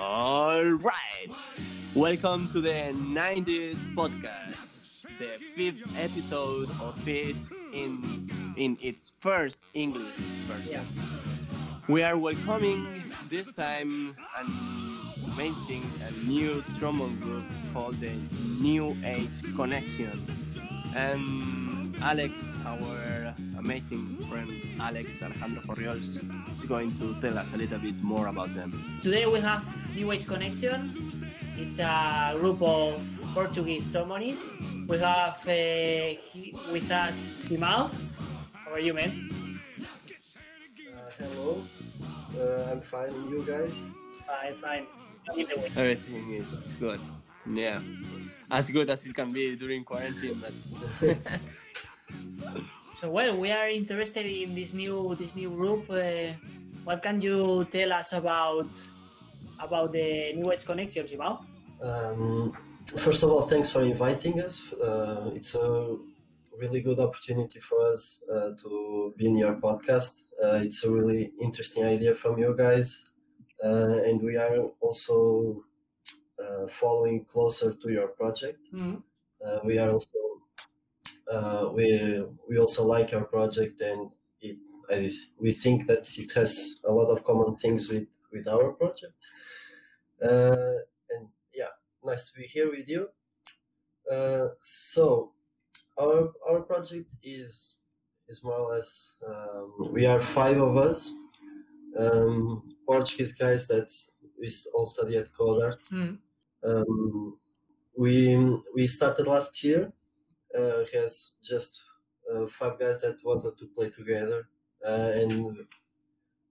All right. Welcome to the 90s podcast, the fifth episode of it in in its first English version. We are welcoming this time an amazing a new trombone group called the New Age Connection. And Alex, our amazing friend Alex Alejandro Corriols, is going to tell us a little bit more about them. Today we have New Age Connection. It's a group of Portuguese trombonists. We have uh, with us Simao. How are you, man? Uh, hello, uh, I'm fine. and You guys? Fine, fine. Either way. Everything is good. Yeah. As good as it can be during quarantine, but So well, we are interested in this new this new group. Uh, what can you tell us about about the New Age Connection, Simao? Um, first of all, thanks for inviting us. Uh, it's a really good opportunity for us uh, to be in your podcast. Uh, it's a really interesting idea from you guys, uh, and we are also uh, following closer to your project. Mhm. Uh, we are also uh, we we also like your project, and it I, we think that it has a lot of common things with with our project. Uh, and yeah, nice to be here with you. Uh, so our our project is is more or less um, we are five of us, um, Portuguese guys that we all study at Codart. Mhm. Um, we we started last year. Uh, has just uh, five guys that wanted to play together, uh, and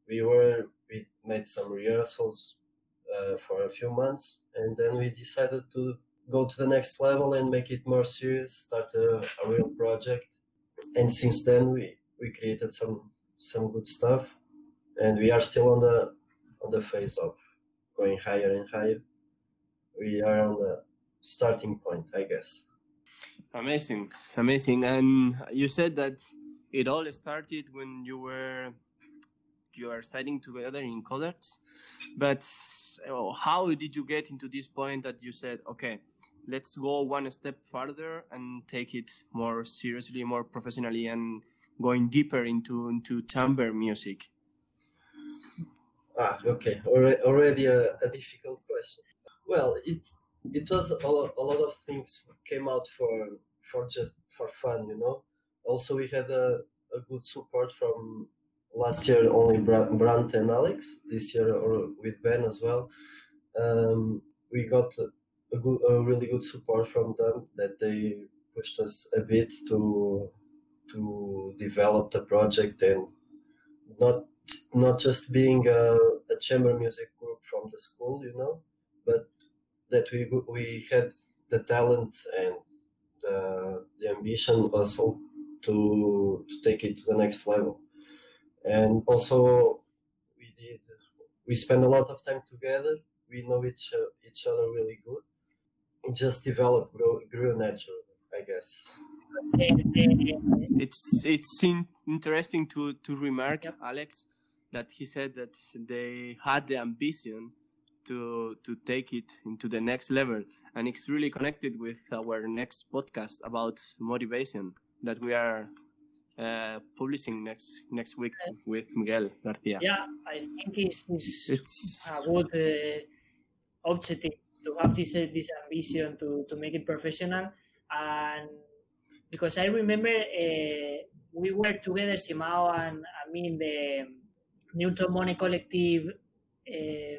we were we made some rehearsals uh, for a few months, and then we decided to go to the next level and make it more serious, start a, a real project. And since then, we we created some some good stuff, and we are still on the on the phase of going higher and higher. We are on the starting point, I guess. amazing, amazing. And you said that it all started when you were you are studying together in Codarts, but oh, how did you get into this point that you said, okay, let's go one step further and take it more seriously, more professionally, and going deeper into into chamber music? Ah, okay. Already, already a, a difficult question. Well, it it was a lot, a lot of things came out for for just for fun, you know. Also, we had a, a good support from last year only Bra- Brandt and Alex. This year, or with Ben as well. Um, we got a good, a really good support from them that they pushed us a bit to to develop the project and not not just being a, a chamber music group from the school, you know, but that we we had the talent and the, the ambition also to to take it to the next level. And also, we did we spent a lot of time together. We know each uh, each other really good. It just developed, grew, grew naturally, I guess. The- the- it's it's in, interesting to to remark Yep. alex that he said that they had the ambition to to take it into the next level and it's really connected with our next podcast about motivation that we are uh, publishing next next week with miguel garcia yeah, I think it's, it's it's a good uh, objective to have this uh, this ambition to, to make it professional. And because I remember uh, we were together Simao and, I mean the New Trombone Collective uh,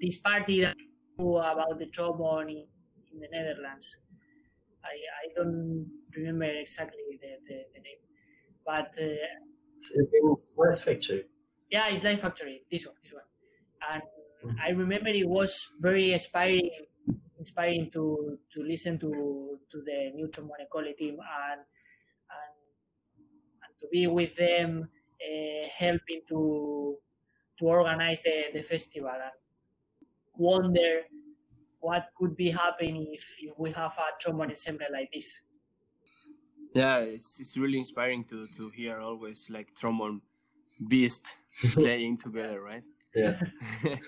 this party that about the trombone in, in the Netherlands. I, I don't remember exactly the, the, the name but uh, In Slide Factory. yeah, it's Slide Factory. This one, this one. And I remember it was very inspiring, inspiring to to listen to to the New Trombone Collective and and and to be with them, uh, helping to to organize the, the festival and wonder what could be happening if, if we have a trombone ensemble like this. Yeah it's, it's really inspiring to to hear always like trombone beast playing together right Yeah.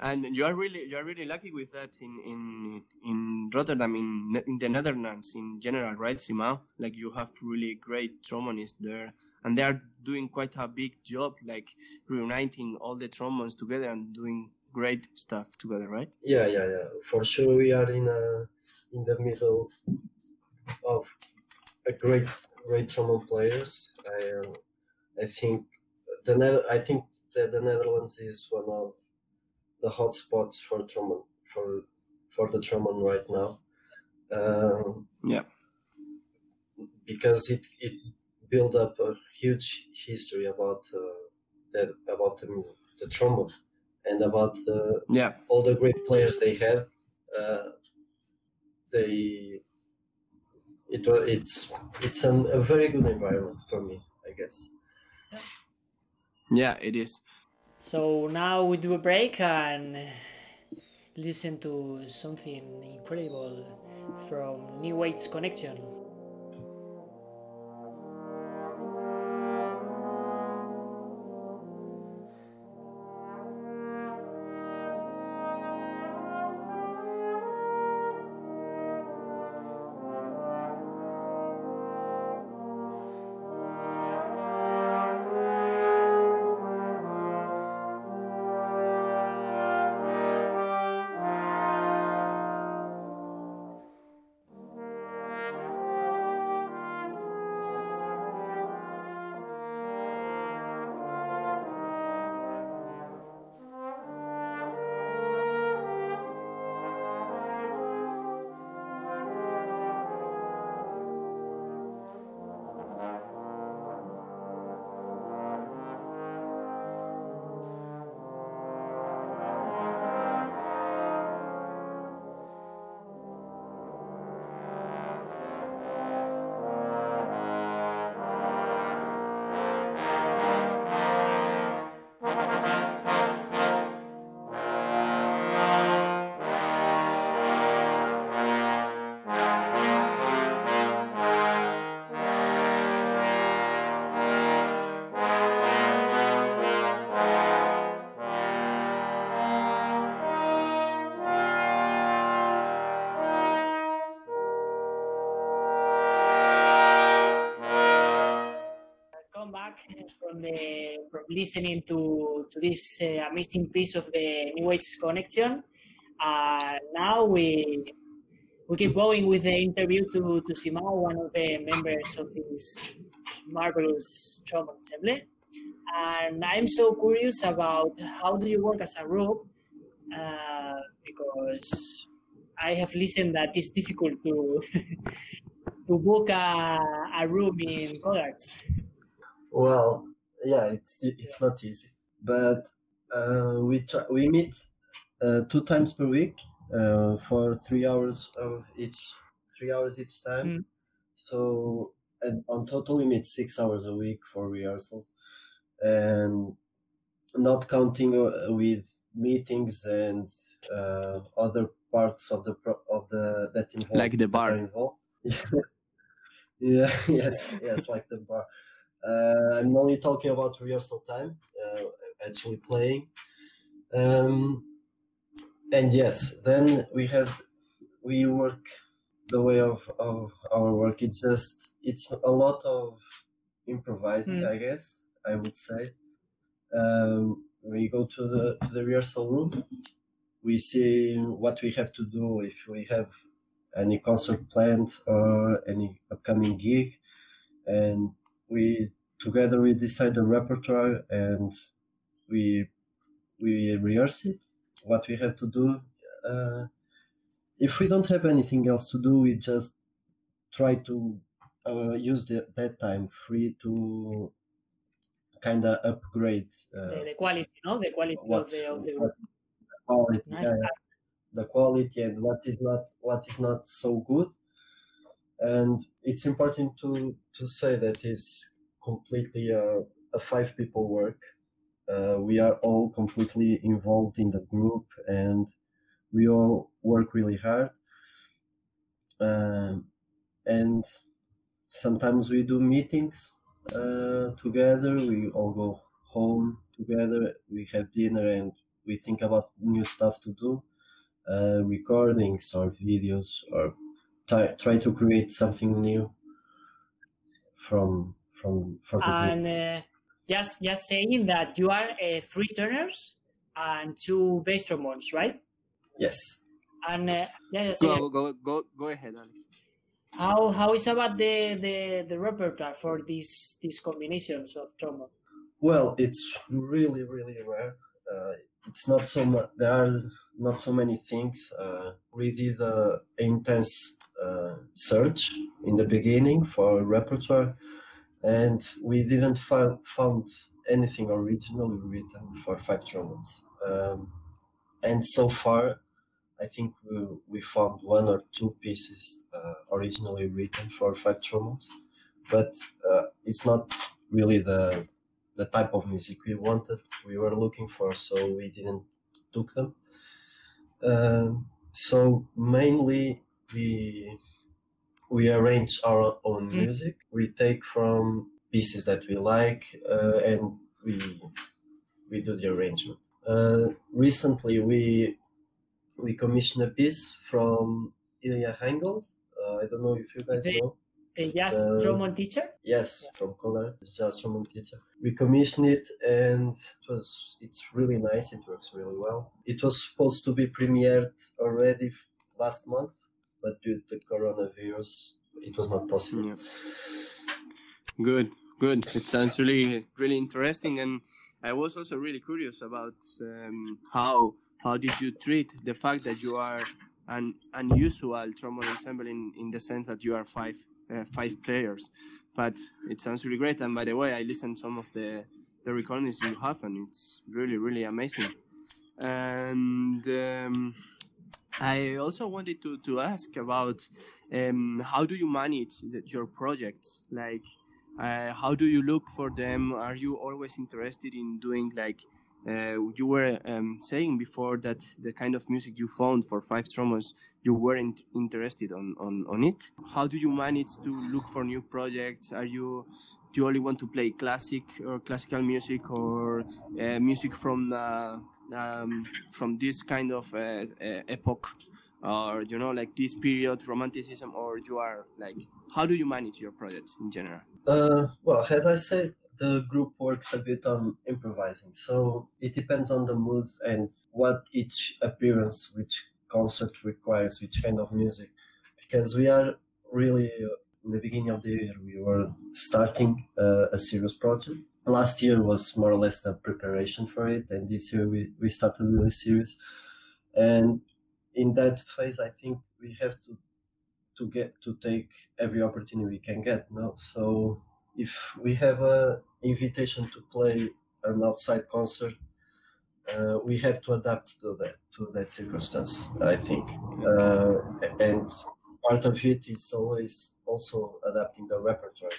and you are really you are really lucky with that in in in Rotterdam in in the Netherlands in general, right, Simao? Like you have really great trombonists there, and they are doing quite a big job, like reuniting all the trombones together and doing great stuff together, right? Yeah, yeah, yeah. For sure, we are in a in the middle of a great, great trombone players. I, um, I think the Nether- I think that the Netherlands is one of the hot spots for trombone for for the trombone right now. Um, Yeah. because it it built up a huge history about uh, that about the, the trombone and about the Yeah, all the great players they have. uh, they it was it's it's an, a very good environment for me, I guess. yeah, it is. So now we do a break and listen to something incredible from New Age Connection. Listening to to this uh, amazing piece of the New Age connection. Uh, now we we keep going with the interview to to Simao, one of the members of this marvelous trombone ensemble. And I'm so curious about how do you work as a group uh, because I have listened that it's difficult to to book a, a room in Codarts. Well, yeah, it's it's not easy, but uh, we try, we meet uh, two times per week uh, for three hours of each three hours each time. Mm. So and on total we meet six hours a week for rehearsals, and not counting uh, with meetings and uh, other parts of the pro- of the that involve Like the bar. involved. yeah. Yes. Yes. Like the bar. Uh, I'm only talking about rehearsal time, uh, actually playing. Um, and yes, then we have we work the way of, of our work. It's just it's a lot of improvising, Mm. I guess I would say. Um, we go to the to the rehearsal room. We see what we have to do if we have any concert planned or any upcoming gig, and we together we decide the repertoire and we we rehearse it what we have to do uh, if we don't have anything else to do we just try to uh, use the, that time free to kind of upgrade uh, the, the quality, no, the quality of the of the what quality Nice. yeah. the quality and what is not what is not so good and it's important to to say that it's completely a, a five people work. Uh, we are all completely involved in the group and we all work really hard. Um, and sometimes we do meetings uh, together. We all go home together. We have dinner and we think about new stuff to do, uh, recordings or videos, or try try to create something new from from from the. And uh, just just saying that you are uh, three tenors and two bass trombones, right? Yes. And uh, yeah, yeah, so Go, go, go, go ahead, Alex. how how is about the, the, the repertoire for these these combinations of trombone? Well, it's really, really rare. Uh, it's not so much. There are not so many things. Uh, we did a intense search in the beginning for repertoire, and we didn't find found anything originally written for five trombones. Um, and so far, I think we, we found one or two pieces uh, originally written for five trombones, but uh, it's not really the the type of music we wanted, we were looking for, so we didn't took them. Um, so mainly we we arrange our own Mm. music. We take from pieces that we like uh, and we we do the arrangement. Uh, recently, we we commissioned a piece from Ilya Hengel. Uh, I don't know if you guys know. The jazz Uh, trombone teacher? Yes, from Color, it's just from teacher. We commissioned it, and it was it's really nice. It works really well. It was supposed to be premiered already last month, but due to coronavirus, it was not possible. Yeah. Good, good. It sounds really, really interesting, and I was also really curious about um, how how did you treat the fact that you are an unusual trombone ensemble in, in the sense that you are five uh, five players, but it sounds really great. And by the way, I listened some of the the recordings you have, and it's really, really amazing. And um, I also wanted to, to ask about um, how do you manage the, your projects? Like, uh, how do you look for them? Are you always interested in doing like uh, you were um, saying before that the kind of music you found for five trombones you weren't interested on, on, on it? How do you manage to look for new projects? Are you do you only want to play classic or classical music or uh, music from the um, from this kind of uh, uh, epoch or you know like this period romanticism or you are like how do you manage your projects in general Uh, well, as I said, the group works a bit on improvising, so it depends on the mood and what each appearance, which concert requires, which kind of music. Because we are really uh, in the beginning of the year, we were starting uh, a serious project. Last year was more or less the preparation for it, and this year we, we started really serious. And in that phase, I think we have to to get to take every opportunity we can get no? So if we have a invitation to play an outside concert uh, we have to adapt to that to that circumstance i think. Uh, and part of it is always also adapting the repertoire.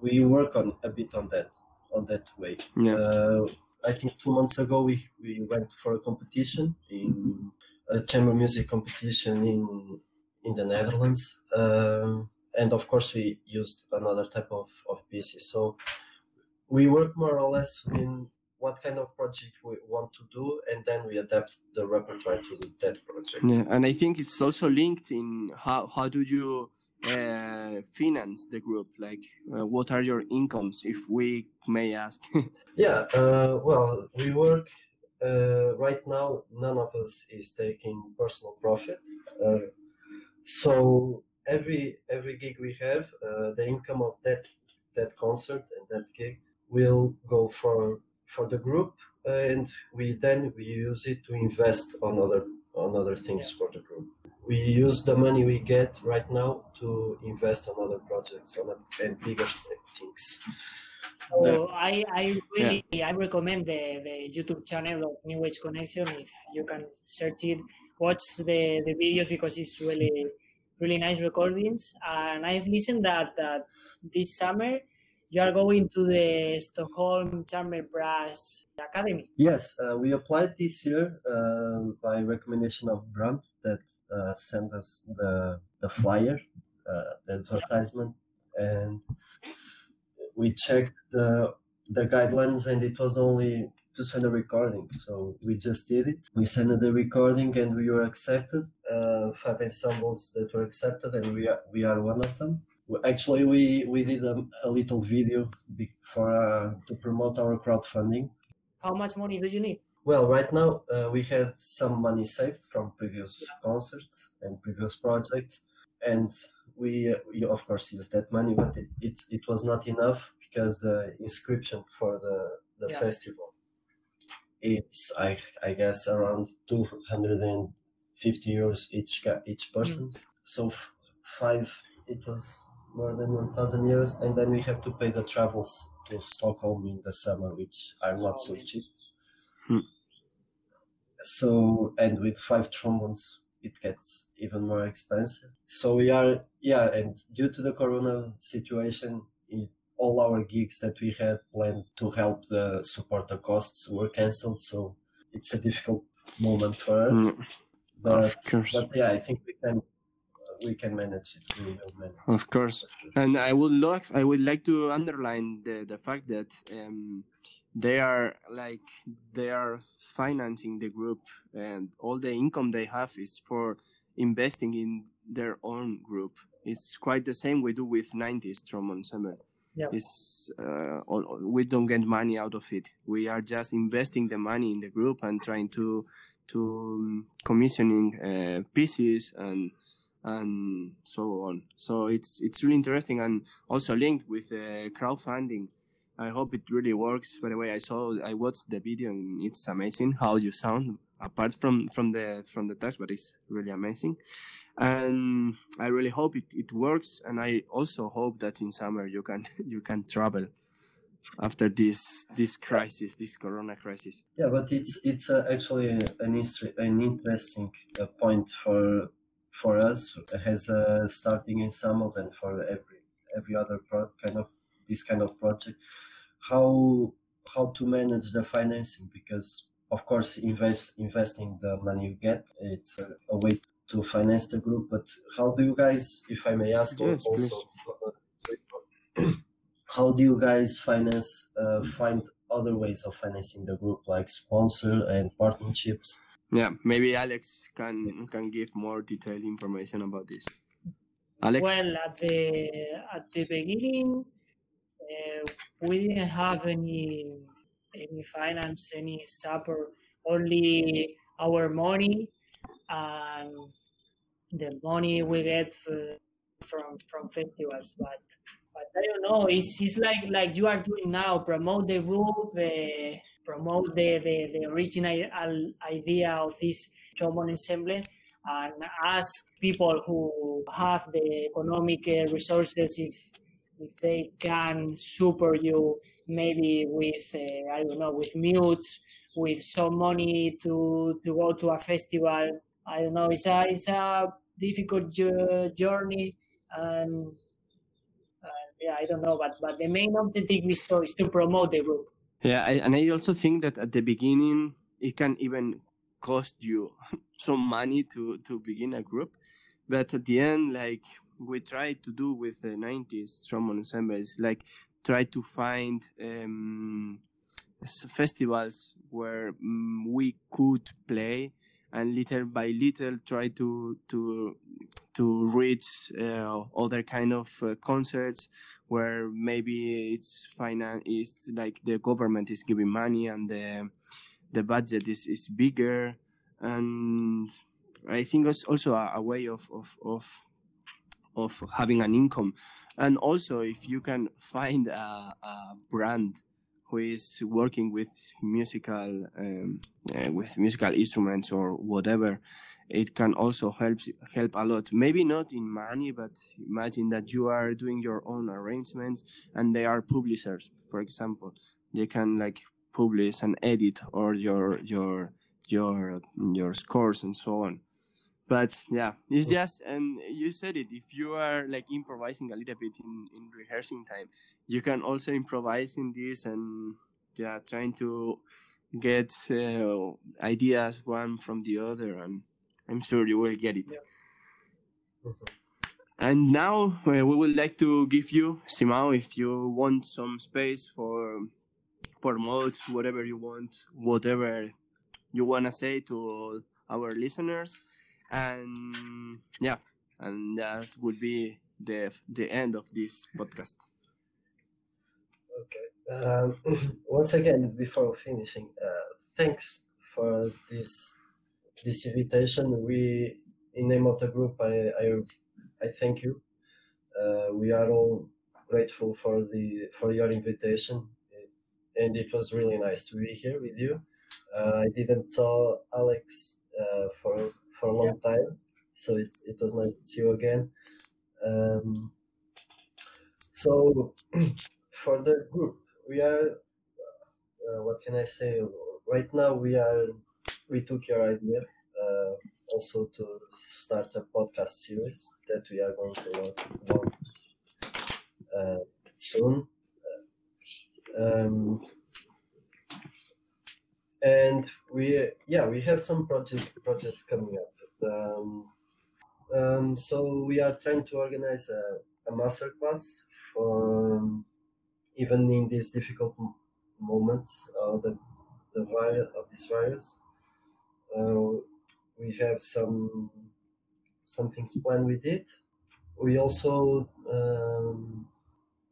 We work on a bit on that on that way yeah uh, I think two months ago we, we went for a competition in a chamber music competition in in the Netherlands, um, and of course we used another type of, of pieces. So we work more or less in what kind of project we want to do, and then we adapt the repertoire to the, that project. yeah and i think it's also linked in how how do you uh, finance the group like uh, what are your incomes if we may ask Yeah, uh, well, we work uh, right now. None of us is taking personal profit, uh, so every every gig we have, uh, the income of that that concert and that gig will go for for the group, and we then we use it to invest on other on other things for the group. We use the money we get right now to invest on other projects on a, and bigger things. So I, I really I recommend the, the YouTube channel of New Age Connection if you can search it, watch the, the videos because it's really really nice recordings. And I've listened that that this summer you are going to the Stockholm Chamber Brass Academy. Yes, uh, we applied this year uh, by recommendation of Brandt that uh, sent us the the flyer, uh, the advertisement, and we checked the the guidelines, and it was only to send a recording. So we just did it. We sent the recording and we were accepted. Uh, five ensembles that were accepted, and we are we are one of them. Actually, we we did a, a little video for uh, to promote our crowdfunding. How much money do you need? Well, right now uh, we had some money saved from previous concerts and previous projects, and we, uh, we of course used that money, but it, it, it was not enough because the inscription for the the yeah. festival it's I I guess around two hundred and fifty euros each each person. Mm. So f- five it was more than 1,000 euros, and then we have to pay the travels to Stockholm in the summer, which are not so cheap. Hmm. So, and with five trombones, it gets even more expensive. So we are, yeah, and due to the Corona situation, it, all our gigs that we had planned to help the support the costs were cancelled. So it's a difficult moment for us. Hmm. But, but yeah, I think we can we can manage it. We will manage. Of course, and I would like I would like to underline the the fact that um, they are like they are financing the group, and all the income they have is for investing in their own group. It's quite the same we do with 90s Drum Ensemble. Yeah. It's, uh, all, we don't get money out of it. We are just investing the money in the group and trying to to um, commissioning uh, pieces and and so on. So it's it's really interesting and also linked with uh, crowdfunding. I hope it really works. By the way, I saw I watched the video and it's amazing how you sound apart from from the from the text, but it's really amazing. And I really hope it, it works. And I also hope that in summer you can you can travel after this this crisis, this Corona crisis. Yeah, but it's it's uh, actually an an interesting uh, point for for us has uh, starting ensembles and for every every other pro- kind of this kind of project how how to manage the financing because of course invest investing the money you get it's a, a way to finance the group but how do you guys if i may ask yes, also how do you guys finance uh, find other ways of financing the group like sponsor and partnerships yeah, maybe Alex can can give more detailed information about this. Alex. Well, at the at the beginning, uh, we didn't have any any finance, any support, only our money and the money we get from from festivals. But but I don't know. It's it's like like you are doing now. Promote the group. Uh, promote the, the, the original idea of this trombone ensemble and ask people who have the economic uh, resources if if they can support you maybe with uh, I don't know with mutes with some money to to go to a festival. I don't know it's a it's a difficult journey and uh, yeah I don't know but but the main objective is to, is to promote the group yeah, I, and I also think that at the beginning it can even cost you some money to to begin a group, but at the end, like we try to do with the '90s trombone ensemble, is like try to find um, festivals where um, we could play and little by little try to to to reach uh, other kind of uh, concerts where maybe it's finance it's like the government is giving money and the the budget is, is bigger. And I think it's also a, a way of, of of of having an income. And also if you can find a, a brand who is working with musical um, uh, with musical instruments or whatever it can also help help a lot. Maybe not in money but imagine that you are doing your own arrangements and they are publishers. For example they can like publish and edit or your your your your scores and so on but yeah it's just and you said it if you are like improvising a little bit in in rehearsing time you can also improvise in this and yeah trying to get uh, ideas one from the other and i'm sure you will get it. Yeah. and now uh, we would like to give you simao if you want some space for promote whatever you want, whatever you wanna say to our listeners, and yeah, and that would be the the end of this podcast. Okay. Um, once again, before finishing, uh, thanks for this this invitation. We, in name of the group, I I, I thank you. Uh, we are all grateful for the for your invitation, and it was really nice to be here with you. Uh, I didn't saw Alex uh, for for a long time, so it it was nice to see you again. Um, so for the group, we are. Uh, what can I say? Right now, we are. We took your idea uh, also to start a podcast series that we are going to launch uh, soon. Um, and we yeah we have some project projects coming up. Um, um, so we are trying to organize a, a master class for um, even in these difficult moments of the the virus of this virus. Uh, we have some some things planned with it. We also um,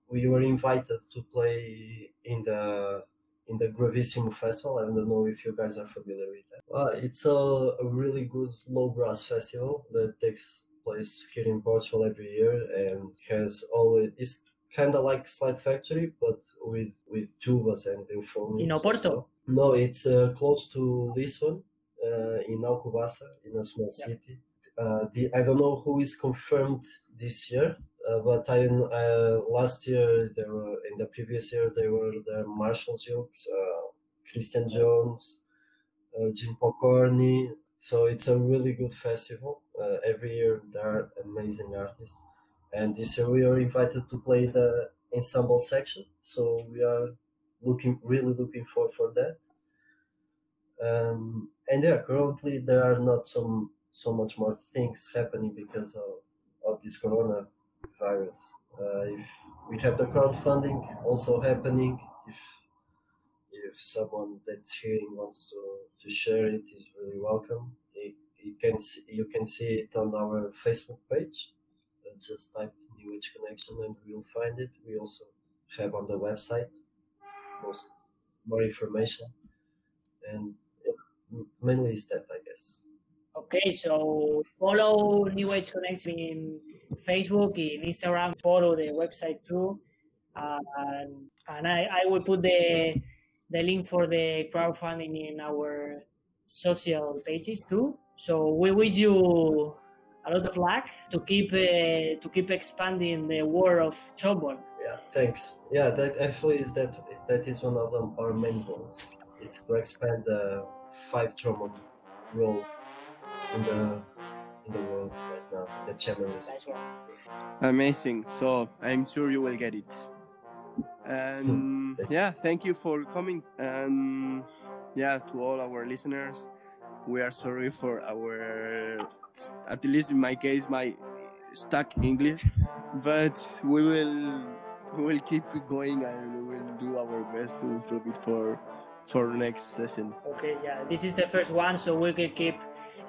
we were invited to play in the in the Gravissimo Festival. I don't know if you guys are familiar with that. Uh, it's a, a really good low brass festival that takes place here in Portugal every year and has always it's kind of like Slide Factory but with with tubas and euphoniums. In Oporto? well. No, it's uh, close to Lisbon, uh, in Alcobaça, in a small city. Uh, the, I don't know who is confirmed this year, but I uh, last year there were in the previous years there were the Marshall Gilkes, uh, Christian Jones, uh, Gene Pokorny. So it's a really good festival. Uh, every year there are amazing artists, and this year we are invited to play the ensemble section. So we are looking really looking forward for that. Um, and yeah, currently there are not some so much more things happening because of, of this coronavirus. Uh, if we have the crowdfunding also happening, if if someone that's hearing wants to, to share it, is really welcome. You, can see, you can see it on our Facebook page. Uh, just type New Age Connection and you'll find it. We also have on the website most more information, and mainly is that I guess. Okay, so follow New Age Connect in Facebook, in Instagram, follow the website too. Uh, and and I, I will put the the link for the crowdfunding in our social pages too. So we wish you a lot of luck to keep uh, to keep expanding the world of Chobol. Yeah, thanks. Yeah, that actually is that that is one of them, our main goals. It's to expand the five trombone role in the in the world right uh, now. The chamber music. Nice one. Amazing. So I'm sure you will get it. And hmm. Thank yeah, thank you for coming. And yeah, to all our listeners, we are sorry for our, at least in my case, my stuck English, but we will we will keep going and we will do our best to improve it for for next sessions. Okay, yeah, this is the first one, so we can keep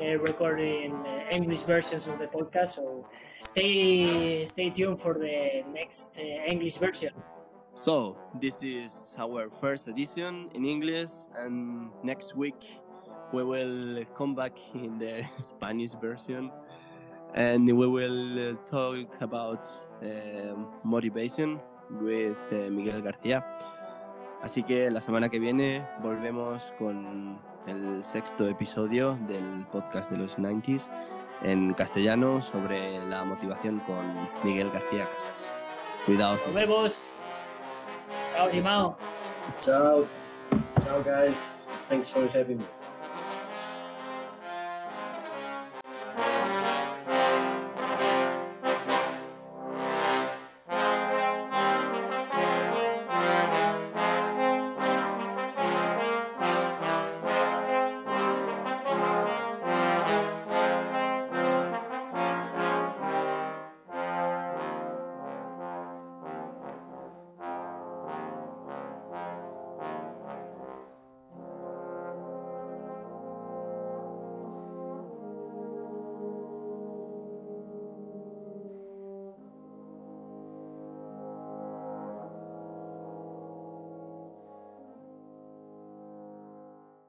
uh, recording uh, English versions of the podcast. So stay stay tuned for the next uh, English version. So this is our first edition in English, and next week we will come back in the Spanish version, and we will uh, talk about um motivation with uh, Miguel García. Así que la semana que viene volvemos con el sexto episodio del podcast de los 90s en castellano sobre la motivación con Miguel García Casas. Cuidado. Nos vemos. Chao, Simao. Ciao, ciao, guys. Thanks for having me.